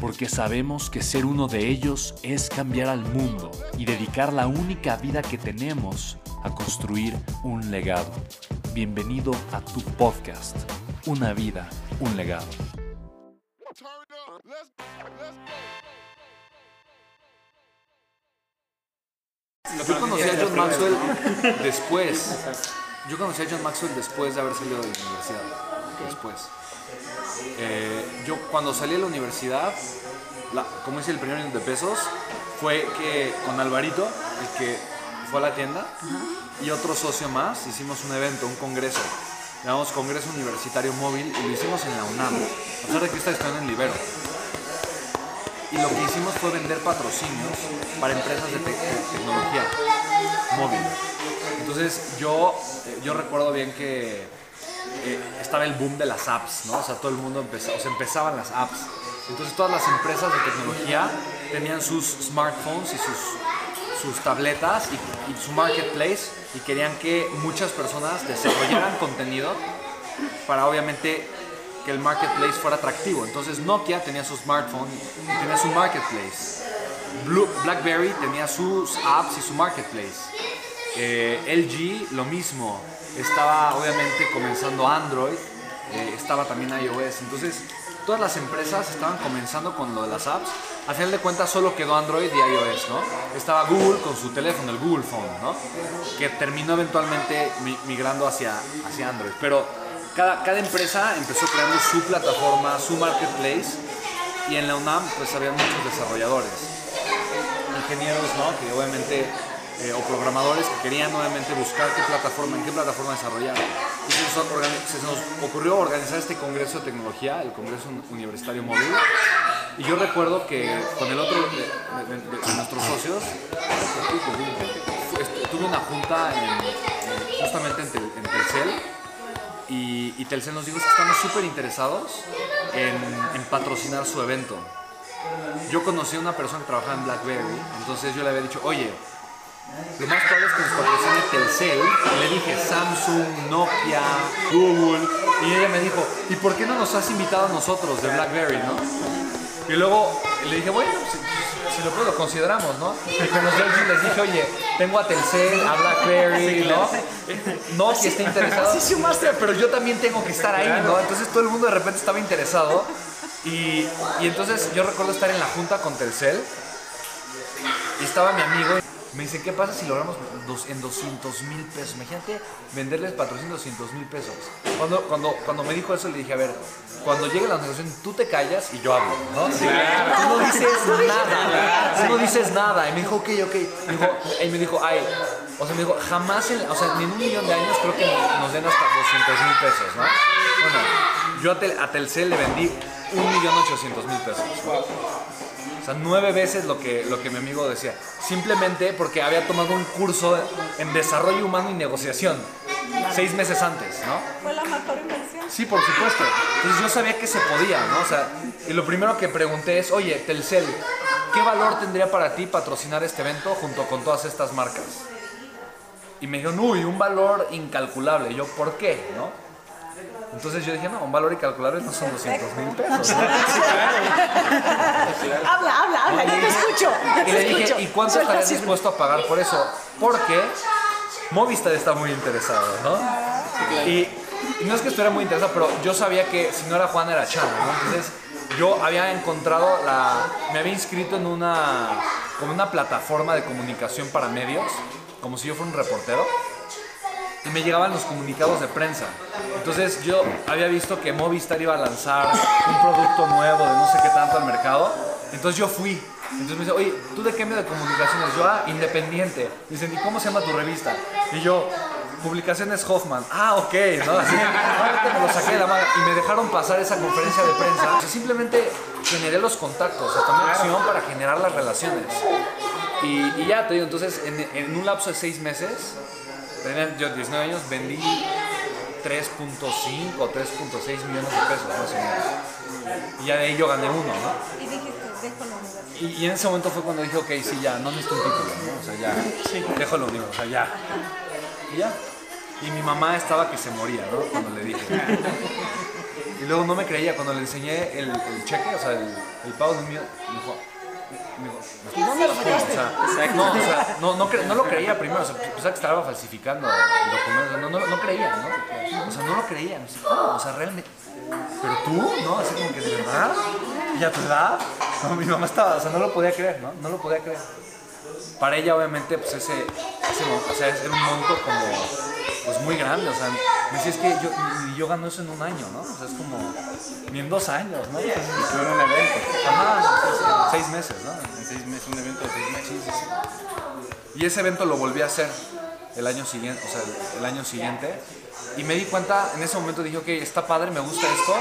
porque sabemos que ser uno de ellos es cambiar al mundo y dedicar la única vida que tenemos a construir un legado. Bienvenido a tu podcast, Una vida, un legado. Yo conocí a John Maxwell después. Yo conocí a John Maxwell después de haber salido de la universidad. Después. Eh, yo cuando salí de la universidad, como hice el primer año de pesos, fue que con Alvarito, el que fue a la tienda, y otro socio más, hicimos un evento, un congreso. Llamamos Congreso Universitario Móvil y lo hicimos en la UNAM, a pesar de que está estudiando en Libero. Y lo que hicimos fue vender patrocinios para empresas de, tecnología móvil. Entonces yo, eh, yo recuerdo bien que estaba el boom de las apps, ¿no? O sea, todo el mundo empezaba, o sea, empezaban las apps. Entonces todas las empresas de tecnología tenían sus smartphones y sus, sus tabletas y, su marketplace y querían que muchas personas desarrollaran contenido para obviamente que el marketplace fuera atractivo. Entonces Nokia tenía su smartphone tenía su marketplace. BlackBerry tenía sus apps y su marketplace. Eh, LG lo mismo estaba obviamente comenzando Android, eh, estaba también iOS, entonces todas las empresas estaban comenzando con lo de las apps. Al final de cuentas solo quedó Android y iOS, ¿no? Estaba Google con su teléfono, el Google Phone, ¿no? Que terminó eventualmente migrando hacia, hacia Android. Pero cada, cada empresa empezó creando su plataforma, su marketplace, y en la UNAM pues había muchos desarrolladores, ingenieros, ¿no? Que obviamente eh, o programadores que querían nuevamente buscar qué plataforma, en qué plataforma desarrollar. Y se nos, ocurrió organizar este Congreso de Tecnología, el Congreso Universitario Móvil. Y yo recuerdo que con el otro de, nuestros socios, tuve una junta justamente en, Telcel y, Telcel nos dijo que estamos súper interesados en, en patrocinar su evento. Yo conocí a una persona que trabajaba en BlackBerry, entonces yo le había dicho, oye, lo más probable es que nos patrocine Telcel. le dije Samsung, Nokia, Google. Y ella me dijo, ¿y por qué no nos has invitado a nosotros de BlackBerry, no? Y luego le dije, bueno, si, lo, puedo, lo consideramos, ¿no? Y con los les dije, oye, tengo a Telcel, a BlackBerry, ¿no? No, si está interesado. Sí, sumaste, pero yo también tengo que estar ahí, ¿no? Entonces todo el mundo de repente estaba interesado. Y, y entonces yo recuerdo estar en la junta con Telcel. Y estaba mi amigo. Me dice, ¿qué pasa si logramos dos, en 200 mil pesos? Imagínate venderles patrocinio 200 mil pesos. Cuando, cuando, cuando me dijo eso, le dije, a ver, cuando llegue la negociación, tú te callas y yo hablo, ¿no? Sí. Tú no dices nada. Tú no dices nada. Y me dijo, ok, ok. Me dijo, y me dijo, ay, o sea, me dijo, jamás, en, o sea, ni en un millón de años creo que nos den hasta 200 mil pesos, ¿no? Bueno, yo a, Telcel le vendí un millón ochocientos mil pesos. O sea, nueve veces lo que, lo que mi amigo decía. Simplemente porque había tomado un curso en desarrollo humano y negociación. Seis meses antes, ¿no? ¿Fue la mejor inversión? Sí, por supuesto. Entonces yo sabía que se podía, ¿no? O sea, y lo primero que pregunté es, oye, Telcel, ¿qué valor tendría para ti patrocinar este evento junto con todas estas marcas? Y me dijeron, uy, un valor incalculable. Y yo, ¿por qué? ¿No? Entonces yo dije, no, un valor incalculable no son 200 mil pesos. habla, habla, habla, yo te escucho. y le dije, ¿y cuánto estarías dispuesto a pagar por eso? Porque Movistar está muy interesado, ¿no? Y, no es que estuviera muy interesado, pero yo sabía que si no era Juan era Chan, ¿no? Entonces yo había encontrado la... me había inscrito en una como una plataforma de comunicación para medios, como si yo fuera un reportero, y me llegaban los comunicados de prensa. Entonces yo había visto que Movistar iba a lanzar un producto nuevo de no sé qué tanto al mercado, entonces yo fui. Entonces me dice, oye, ¿tú de qué medio de comunicaciones? Yo, ah, independiente. Dicen, ¿y cómo se llama tu revista? Y yo, Publicaciones Hoffman. Ah, ok, ¿no? Así, me lo saqué de la mano y me dejaron pasar esa conferencia de prensa. O sea, simplemente generé los contactos, o sea, tomé acción para generar las relaciones. Y, y ya te digo, entonces, en, en un lapso de seis meses, tenía yo 19 años, vendí 3.5 o 3.6 millones de pesos, más o menos. Y ya de ahí yo gané uno, ¿no? Y dijiste, dejo la universidad. Y, y en ese momento fue cuando dije, ok, sí, ya, no necesito un título, ¿no? O sea, ya, dejo lo único, o sea, ya. Y ya. Y mi mamá estaba que se moría, ¿no? Cuando le dije. Y luego no me creía, cuando le enseñé el, el cheque, o sea, el, el pago de un millón, me dijo, me dijo, ¿Y dónde lo no, no, no, no lo creía primero, o sea, pensaba que estaba falsificando el documento, o sea, no, no, no creía, ¿no? O sea, no lo creía, no o sea, realmente, pero tú, ¿no? Así como que de verdad, y a tu edad, no, mi mamá estaba, o sea, no lo podía creer, ¿no? No lo podía creer. Para ella, obviamente, pues ese, ese o sea, era un monto como, pues muy grande, o sea, me decía, es que yo, yo gano eso en un año, ¿no? O sea, es como, ni en dos años, ¿no? Y fue un evento. Ajá, sí, sí, seis meses, ¿no? En seis meses, un evento de seis meses. Y ese evento lo volví a hacer el año siguiente, o sea, el, el año siguiente. Y me di cuenta, en ese momento dije, ok, está padre, me gusta esto,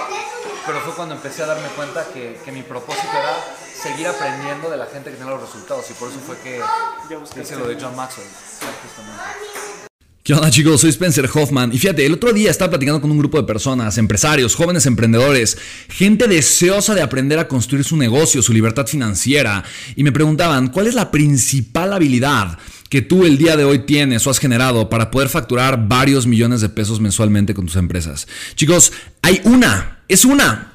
pero fue cuando empecé a darme cuenta que, que mi propósito era seguir aprendiendo de la gente que tiene los resultados. Y por eso fue que hice lo de John Maxwell. justamente. ¿Qué onda chicos? Soy Spencer Hoffman y fíjate, el otro día estaba platicando con un grupo de personas, empresarios, jóvenes emprendedores, gente deseosa de aprender a construir su negocio, su libertad financiera y me preguntaban, ¿cuál es la principal habilidad que tú el día de hoy tienes o has generado para poder facturar varios millones de pesos mensualmente con tus empresas? Chicos, hay una, es una.